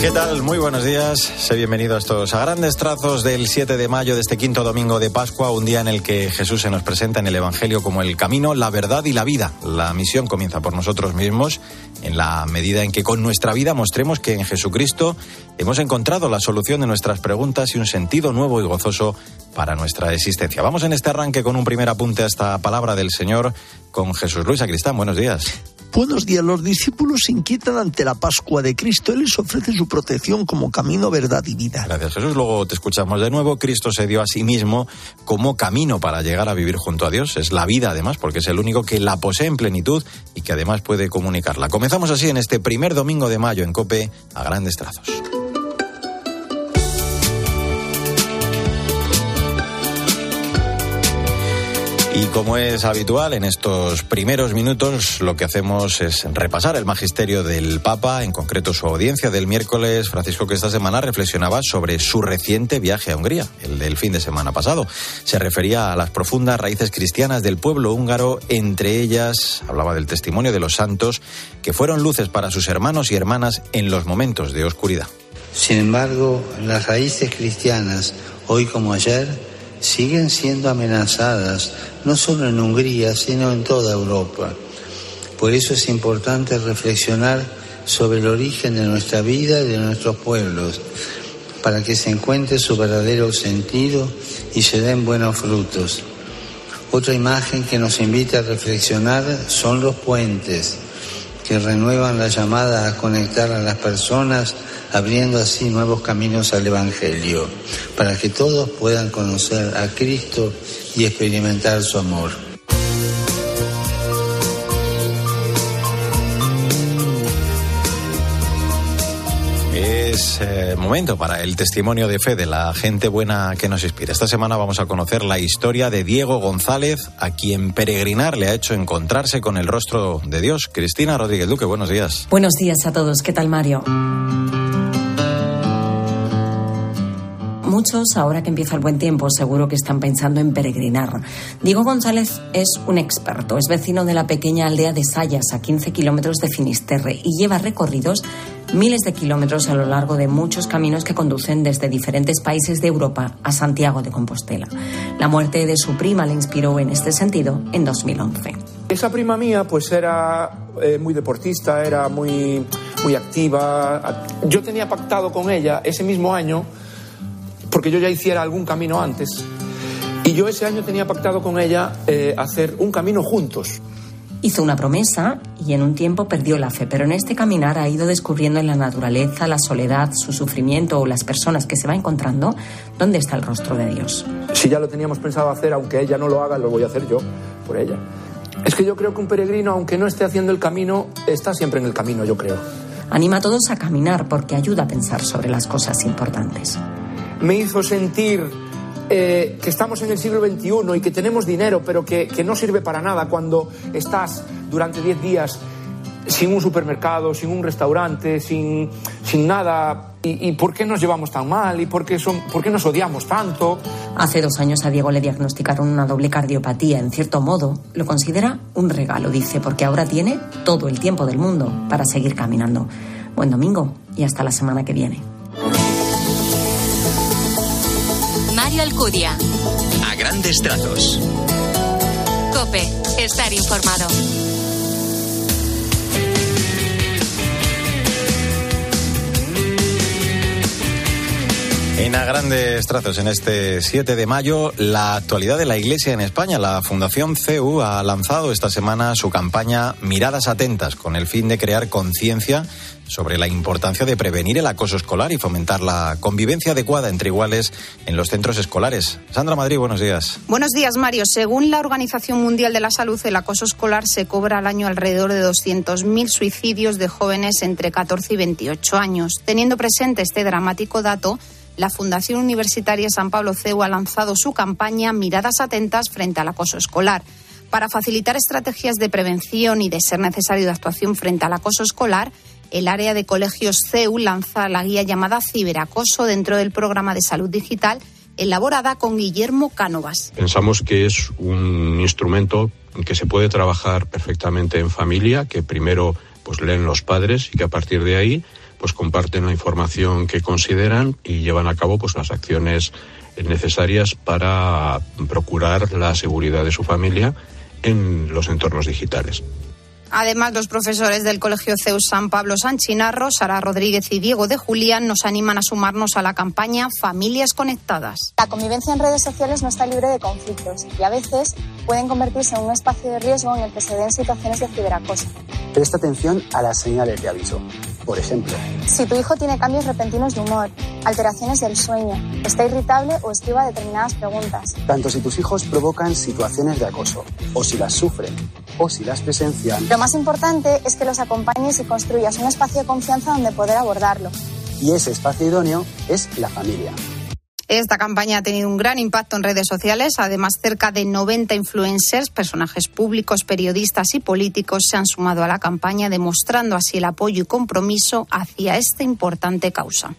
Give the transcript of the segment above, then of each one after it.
¿Qué tal? Muy buenos días. Sé bienvenido a estos a grandes trazos del 7 de mayo de este quinto domingo de Pascua, un día en el que Jesús se nos presenta en el Evangelio como el camino, la verdad y la vida. La misión comienza por nosotros mismos en la medida en que con nuestra vida mostremos que en Jesucristo hemos encontrado la solución de nuestras preguntas y un sentido nuevo y gozoso para nuestra existencia. Vamos en este arranque con un primer apunte a esta palabra del Señor con Jesús Luis Acristán. Buenos días. Buenos días. Los discípulos se inquietan ante la Pascua de Cristo. Él les ofrece su protección como camino, verdad y vida. Gracias, Jesús. Luego te escuchamos de nuevo. Cristo se dio a sí mismo como camino para llegar a vivir junto a Dios. Es la vida, además, porque es el único que la posee en plenitud y que además puede comunicarla. Comenzamos así en este primer domingo de mayo en Cope a grandes trazos. Y como es habitual, en estos primeros minutos lo que hacemos es repasar el magisterio del Papa, en concreto su audiencia del miércoles, Francisco, que esta semana reflexionaba sobre su reciente viaje a Hungría, el del fin de semana pasado. Se refería a las profundas raíces cristianas del pueblo húngaro, entre ellas hablaba del testimonio de los santos, que fueron luces para sus hermanos y hermanas en los momentos de oscuridad. Sin embargo, las raíces cristianas, hoy como ayer, siguen siendo amenazadas no solo en Hungría, sino en toda Europa. Por eso es importante reflexionar sobre el origen de nuestra vida y de nuestros pueblos, para que se encuentre su verdadero sentido y se den buenos frutos. Otra imagen que nos invita a reflexionar son los puentes, que renuevan la llamada a conectar a las personas, abriendo así nuevos caminos al Evangelio, para que todos puedan conocer a Cristo y experimentar su amor. Es eh, momento para el testimonio de fe de la gente buena que nos inspira. Esta semana vamos a conocer la historia de Diego González, a quien peregrinar le ha hecho encontrarse con el rostro de Dios. Cristina Rodríguez Duque, buenos días. Buenos días a todos. ¿Qué tal, Mario? Muchos, ahora que empieza el buen tiempo, seguro que están pensando en peregrinar. Diego González es un experto, es vecino de la pequeña aldea de Sayas, a 15 kilómetros de Finisterre, y lleva recorridos miles de kilómetros a lo largo de muchos caminos que conducen desde diferentes países de Europa a Santiago de Compostela. La muerte de su prima le inspiró en este sentido en 2011. Esa prima mía pues era eh, muy deportista, era muy, muy activa. Yo tenía pactado con ella ese mismo año porque yo ya hiciera algún camino antes. Y yo ese año tenía pactado con ella eh, hacer un camino juntos. Hizo una promesa y en un tiempo perdió la fe, pero en este caminar ha ido descubriendo en la naturaleza, la soledad, su sufrimiento o las personas que se va encontrando dónde está el rostro de Dios. Si ya lo teníamos pensado hacer, aunque ella no lo haga, lo voy a hacer yo por ella. Es que yo creo que un peregrino, aunque no esté haciendo el camino, está siempre en el camino, yo creo. Anima a todos a caminar porque ayuda a pensar sobre las cosas importantes me hizo sentir eh, que estamos en el siglo XXI y que tenemos dinero, pero que, que no sirve para nada cuando estás durante 10 días sin un supermercado, sin un restaurante, sin, sin nada. ¿Y, ¿Y, por qué nos llevamos tan mal? ¿Y por qué, son, por qué nos odiamos tanto? Hace dos años a Diego le diagnosticaron una doble cardiopatía. En cierto modo, lo considera un regalo, dice, porque ahora tiene todo el tiempo del mundo para seguir caminando. Buen domingo y hasta la semana que viene. Mario Alcudia. A grandes trazos. Cope, estar informado. En a grandes trazos, en este 7 de mayo, la actualidad de la Iglesia en España. La Fundación CEU ha lanzado esta semana su campaña Miradas Atentas, con el fin de crear conciencia sobre la importancia de prevenir el acoso escolar y fomentar la convivencia adecuada entre iguales en los centros escolares. Sandra Madrid, buenos días. Buenos días, Mario. Según la Organización Mundial de la Salud, el acoso escolar se cobra al año alrededor de 200.000 suicidios de jóvenes entre 14 y 28 años. Teniendo presente este dramático dato, la Fundación Universitaria San Pablo CEU ha lanzado su campaña Miradas Atentas frente al acoso escolar. Para facilitar estrategias de prevención y, de ser necesario, de actuación frente al acoso escolar, el área de colegios CEU lanza la guía llamada Ciberacoso dentro del programa de salud digital elaborada con Guillermo Cánovas. Pensamos que es un instrumento que se puede trabajar perfectamente en familia, que primero pues leen los padres y que a partir de ahí pues comparten la información que consideran y llevan a cabo pues las acciones necesarias para procurar la seguridad de su familia en los entornos digitales. Además, los profesores del Colegio CEUS San Pablo San Chinarro, Sara Rodríguez y Diego de Julián, nos animan a sumarnos a la campaña Familias Conectadas. La convivencia en redes sociales no está libre de conflictos y a veces pueden convertirse en un espacio de riesgo en el que se den situaciones de ciberacoso. Presta atención a las señales de aviso. Por ejemplo, si tu hijo tiene cambios repentinos de humor, alteraciones del sueño, está irritable o esquiva determinadas preguntas. Tanto si tus hijos provocan situaciones de acoso, o si las sufren, o si las presencian. Lo más importante es que los acompañes y construyas un espacio de confianza donde poder abordarlo. Y ese espacio idóneo es la familia. Esta campaña ha tenido un gran impacto en redes sociales. Además, cerca de 90 influencers, personajes públicos, periodistas y políticos se han sumado a la campaña, demostrando así el apoyo y compromiso hacia esta importante causa.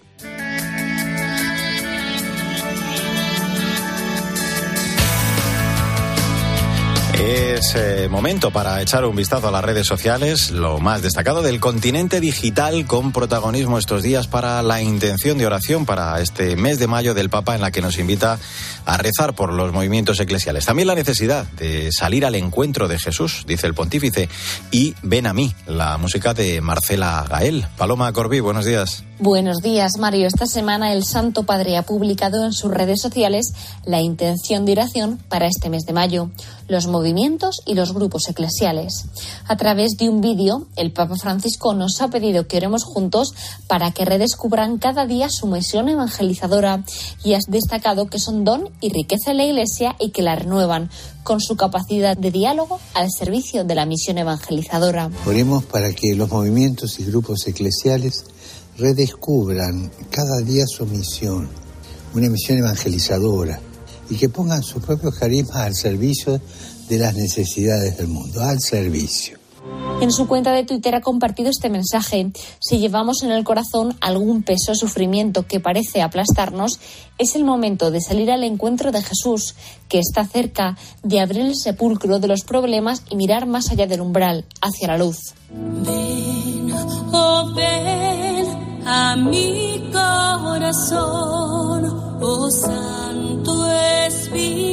Es eh, momento para echar un vistazo a las redes sociales, lo más destacado del continente digital con protagonismo estos días para la intención de oración para este mes de mayo del Papa en la que nos invita a rezar por los movimientos eclesiales. También la necesidad de salir al encuentro de Jesús, dice el pontífice, y ven a mí, la música de Marcela Gael. Paloma Corbí, buenos días. Buenos días, Mario. Esta semana el Santo Padre ha publicado en sus redes sociales la intención de oración para este mes de mayo, los movimientos y los grupos eclesiales. A través de un vídeo, el Papa Francisco nos ha pedido que oremos juntos para que redescubran cada día su misión evangelizadora y has destacado que son don y riqueza en la Iglesia y que la renuevan con su capacidad de diálogo al servicio de la misión evangelizadora. Oremos para que los movimientos y grupos eclesiales redescubran cada día su misión, una misión evangelizadora, y que pongan sus propios carismas al servicio de las necesidades del mundo, al servicio. En su cuenta de Twitter ha compartido este mensaje. Si llevamos en el corazón algún peso o sufrimiento que parece aplastarnos, es el momento de salir al encuentro de Jesús, que está cerca, de abrir el sepulcro de los problemas y mirar más allá del umbral, hacia la luz. Ven, oh ven a mi corazón, oh Santo Espíritu.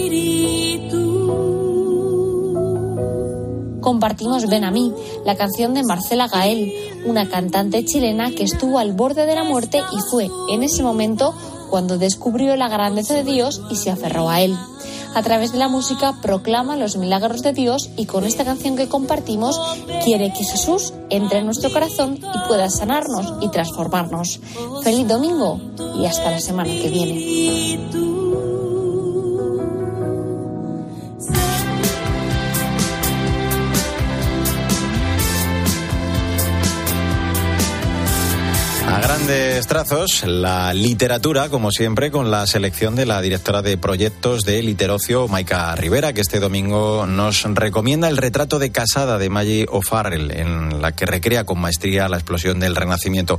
Compartimos Ven a mí, la canción de Marcela Gael, una cantante chilena que estuvo al borde de la muerte y fue en ese momento cuando descubrió la grandeza de Dios y se aferró a él. A través de la música proclama los milagros de Dios y con esta canción que compartimos quiere que Jesús entre en nuestro corazón y pueda sanarnos y transformarnos. Feliz domingo y hasta la semana que viene. A grandes trazos, la literatura, como siempre, con la selección de la directora de proyectos de Literocio, Maika Rivera, que este domingo nos recomienda el retrato de casada de Maggie O'Farrell, en la que recrea con maestría la explosión del Renacimiento.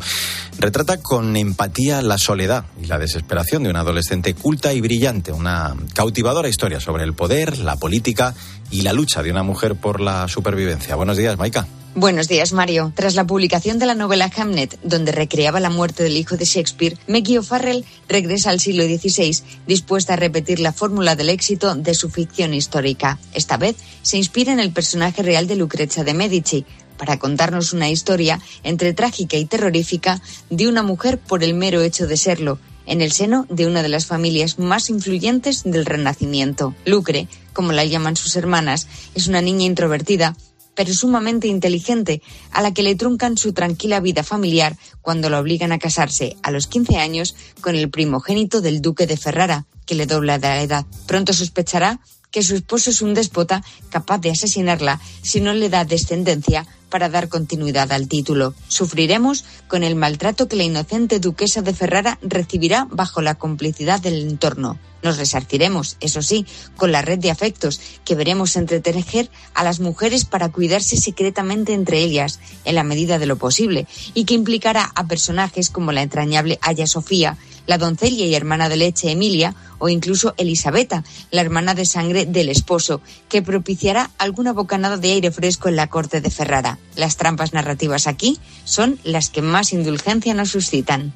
Retrata con empatía la soledad y la desesperación de una adolescente culta y brillante, una cautivadora historia sobre el poder, la política y la lucha de una mujer por la supervivencia. Buenos días, Maika. Buenos días, Mario. Tras la publicación de la novela Hamnet, donde recreaba la muerte del hijo de Shakespeare, Maggie O'Farrell regresa al siglo XVI, dispuesta a repetir la fórmula del éxito de su ficción histórica. Esta vez se inspira en el personaje real de Lucrecia de Medici, para contarnos una historia entre trágica y terrorífica de una mujer por el mero hecho de serlo, en el seno de una de las familias más influyentes del Renacimiento. Lucre, como la llaman sus hermanas, es una niña introvertida pero sumamente inteligente, a la que le truncan su tranquila vida familiar cuando la obligan a casarse a los 15 años con el primogénito del duque de Ferrara, que le dobla de edad. Pronto sospechará que su esposo es un déspota capaz de asesinarla si no le da descendencia para dar continuidad al título. Sufriremos con el maltrato que la inocente duquesa de Ferrara recibirá bajo la complicidad del entorno. Nos resarciremos, eso sí, con la red de afectos que veremos entretejer a las mujeres para cuidarse secretamente entre ellas, en la medida de lo posible, y que implicará a personajes como la entrañable Aya Sofía, la doncella y hermana de leche Emilia, o incluso Elisabetta, la hermana de sangre del esposo, que propiciará alguna bocanada de aire fresco en la corte de Ferrara. Las trampas narrativas aquí son las que más indulgencia nos suscitan.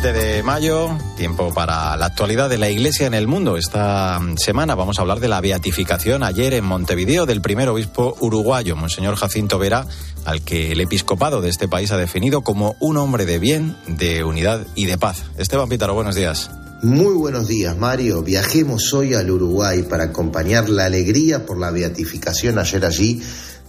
Siete de mayo, tiempo para la actualidad de la Iglesia en el mundo. Esta semana vamos a hablar de la beatificación ayer en Montevideo del primer obispo uruguayo, Monseñor Jacinto Vera, al que el episcopado de este país ha definido como un hombre de bien, de unidad y de paz. Esteban Pítaro, buenos días. Muy buenos días, Mario. Viajemos hoy al Uruguay para acompañar la alegría por la beatificación ayer allí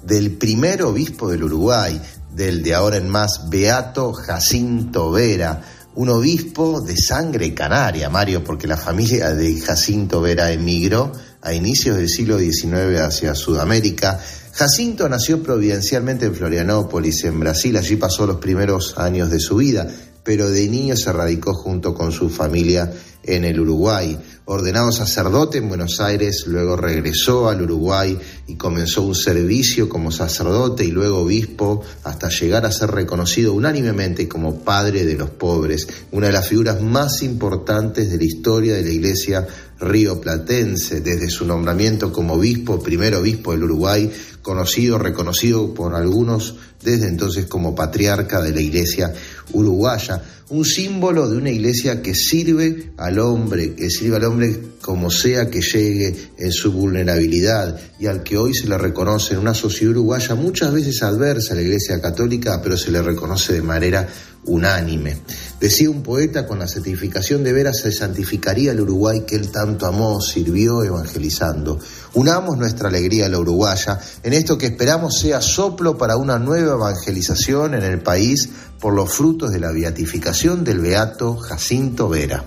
del primer obispo del Uruguay, del de ahora en más Beato Jacinto Vera, un obispo de sangre canaria, Mario, porque la familia de Jacinto Vera emigró a inicios del siglo XIX hacia Sudamérica. Jacinto nació providencialmente en Florianópolis, en Brasil, allí pasó los primeros años de su vida, pero de niño se radicó junto con su familia en el Uruguay. Ordenado sacerdote en Buenos Aires, luego regresó al Uruguay y comenzó un servicio como sacerdote y luego obispo hasta llegar a ser reconocido unánimemente como padre de los pobres, una de las figuras más importantes de la historia de la Iglesia rioplatense, desde su nombramiento como obispo, primer obispo del Uruguay, conocido, reconocido por algunos desde entonces como patriarca de la Iglesia uruguaya, un símbolo de una iglesia que sirve al hombre, que sirve al hombre como sea que llegue en su vulnerabilidad y al que hoy se le reconoce en una sociedad uruguaya muchas veces adversa a la iglesia católica, pero se le reconoce de manera unánime. Decía un poeta, con la santificación de veras se santificaría el Uruguay que él tanto amó, sirvió evangelizando. Unamos nuestra alegría a la uruguaya en esto que esperamos sea soplo para una nueva evangelización en el país por los frutos de la beatificación del beato Jacinto Vera.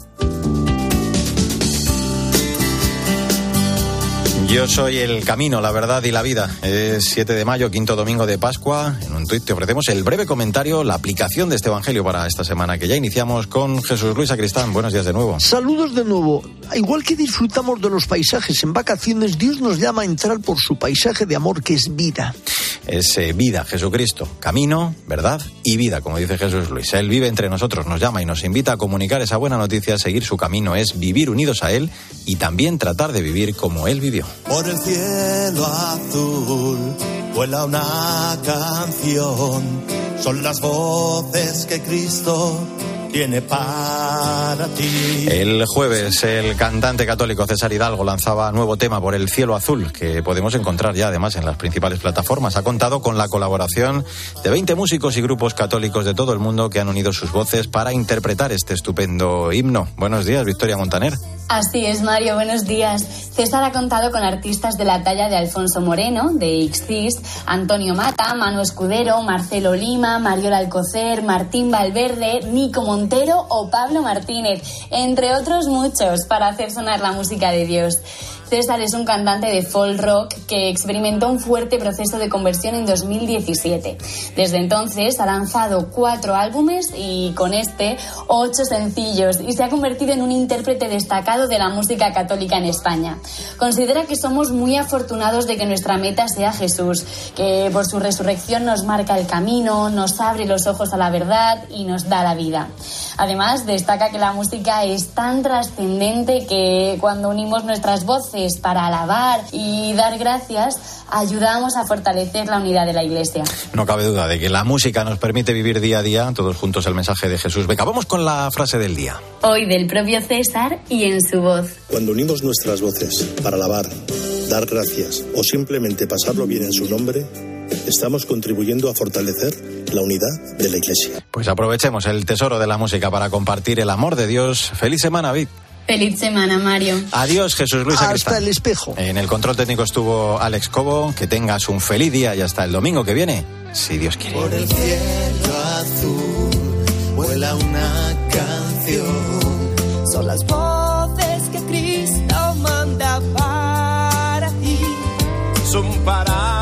Yo soy el camino, la verdad y la vida. Es 7 de mayo, quinto domingo de Pascua. En un tuit te ofrecemos el breve comentario, la aplicación de este evangelio para esta semana que ya iniciamos con Jesús Luis Acristán. Buenos días de nuevo. Saludos de nuevo. Igual que disfrutamos de los paisajes en vacaciones, Dios nos llama a entrar por su paisaje de amor que es vida. Es eh, vida, Jesucristo, camino, verdad y vida, como dice Jesús Luis. Él vive entre nosotros, nos llama y nos invita a comunicar esa buena noticia. Seguir su camino es vivir unidos a Él y también tratar de vivir como Él vivió. Por el cielo azul vuela una canción. Son las voces que Cristo tiene para ti. El jueves, el cantante católico César Hidalgo lanzaba nuevo tema por el cielo azul, que podemos encontrar ya además en las principales plataformas. Ha contado con la colaboración de 20 músicos y grupos católicos de todo el mundo que han unido sus voces para interpretar este estupendo himno. Buenos días, Victoria Montaner. Así es, Mario, buenos días. César ha contado con artistas de la talla de Alfonso Moreno, de Ixtis, Antonio Mata, Manu Escudero, Marcelo Lima, Mariola Alcocer, Martín Valverde, Nico Montero o Pablo Martínez, entre otros muchos, para hacer sonar la música de Dios. César es un cantante de folk rock que experimentó un fuerte proceso de conversión en 2017. Desde entonces ha lanzado cuatro álbumes y con este ocho sencillos y se ha convertido en un intérprete destacado de la música católica en España. Considera que somos muy afortunados de que nuestra meta sea Jesús, que por su resurrección nos marca el camino, nos abre los ojos a la verdad y nos da la vida. Además, destaca que la música es tan trascendente que cuando unimos nuestras voces para alabar y dar gracias, ayudamos a fortalecer la unidad de la Iglesia. No cabe duda de que la música nos permite vivir día a día, todos juntos el mensaje de Jesús. Venga, vamos con la frase del día. Hoy del propio César y en su voz. Cuando unimos nuestras voces para alabar, dar gracias o simplemente pasarlo bien en su nombre, estamos contribuyendo a fortalecer la unidad de la Iglesia. Pues aprovechemos el tesoro de la música para compartir el amor de Dios. Feliz semana, Vid. Feliz semana, Mario. Adiós, Jesús Luis Hasta el espejo. En el control técnico estuvo Alex Cobo. Que tengas un feliz día y hasta el domingo que viene, si Dios quiere. Por el cielo azul vuela una canción. Son las voces que Cristo manda para ti. Son para